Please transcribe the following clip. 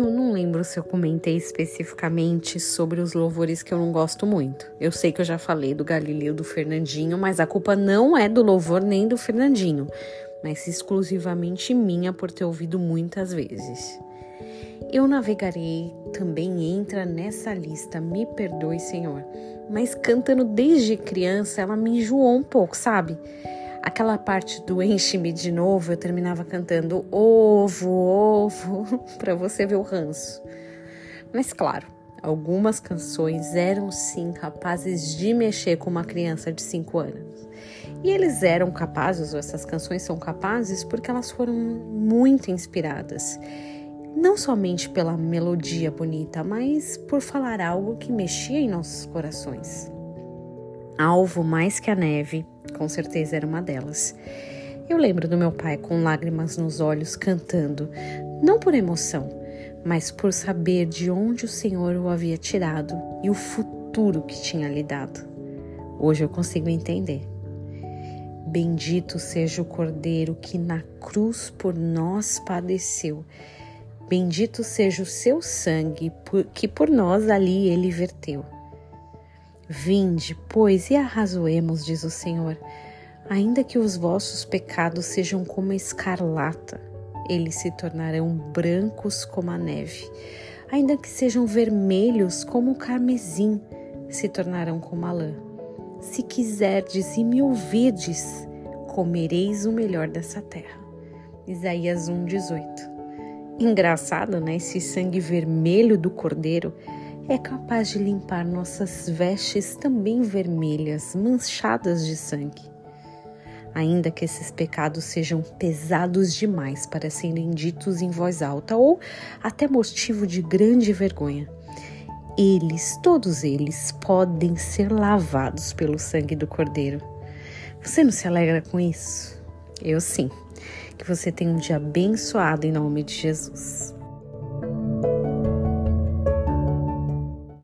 lembro se eu comentei especificamente sobre os louvores que eu não gosto muito. Eu sei que eu já falei do Galileu do Fernandinho, mas a culpa não é do louvor nem do Fernandinho, mas exclusivamente minha por ter ouvido muitas vezes. Eu navegarei também entra nessa lista, me perdoe, Senhor. Mas cantando desde criança, ela me enjoou um pouco, sabe? Aquela parte do enche-me de novo, eu terminava cantando ovo, ovo, para você ver o ranço. Mas claro, algumas canções eram sim capazes de mexer com uma criança de 5 anos. E eles eram capazes, ou essas canções são capazes, porque elas foram muito inspiradas. Não somente pela melodia bonita, mas por falar algo que mexia em nossos corações. Alvo mais que a neve, com certeza era uma delas. Eu lembro do meu pai com lágrimas nos olhos cantando, não por emoção, mas por saber de onde o Senhor o havia tirado e o futuro que tinha lhe dado. Hoje eu consigo entender. Bendito seja o Cordeiro que na cruz por nós padeceu. Bendito seja o seu sangue que por nós ali ele verteu. Vinde, pois, e arrazoemos, diz o Senhor, ainda que os vossos pecados sejam como a escarlata, eles se tornarão brancos como a neve. Ainda que sejam vermelhos como o carmesim, se tornarão como a lã. Se quiserdes e me ouvirdes, comereis o melhor dessa terra. Isaías 1:18. Engraçado, né? Esse sangue vermelho do cordeiro é capaz de limpar nossas vestes também vermelhas, manchadas de sangue. Ainda que esses pecados sejam pesados demais para serem ditos em voz alta ou até motivo de grande vergonha, eles, todos eles, podem ser lavados pelo sangue do Cordeiro. Você não se alegra com isso? Eu sim. Que você tenha um dia abençoado em nome de Jesus.